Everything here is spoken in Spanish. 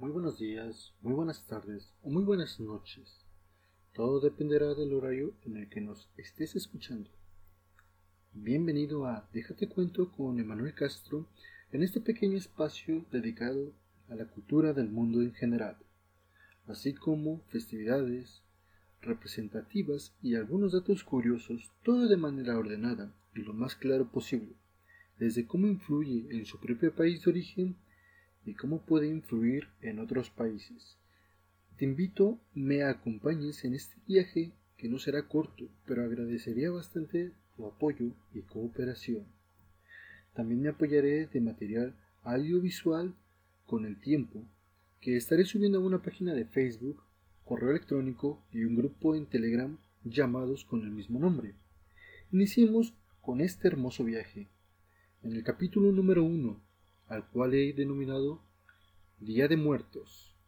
Muy buenos días, muy buenas tardes o muy buenas noches. Todo dependerá del horario en el que nos estés escuchando. Bienvenido a Déjate cuento con Emanuel Castro en este pequeño espacio dedicado a la cultura del mundo en general, así como festividades representativas y algunos datos curiosos, todo de manera ordenada y lo más claro posible, desde cómo influye en su propio país de origen y cómo puede influir en otros países. Te invito me acompañes en este viaje que no será corto, pero agradecería bastante tu apoyo y cooperación. También me apoyaré de material audiovisual con el tiempo, que estaré subiendo a una página de Facebook, correo electrónico y un grupo en Telegram llamados con el mismo nombre. Iniciemos con este hermoso viaje. En el capítulo número uno al cual he denominado Día de Muertos.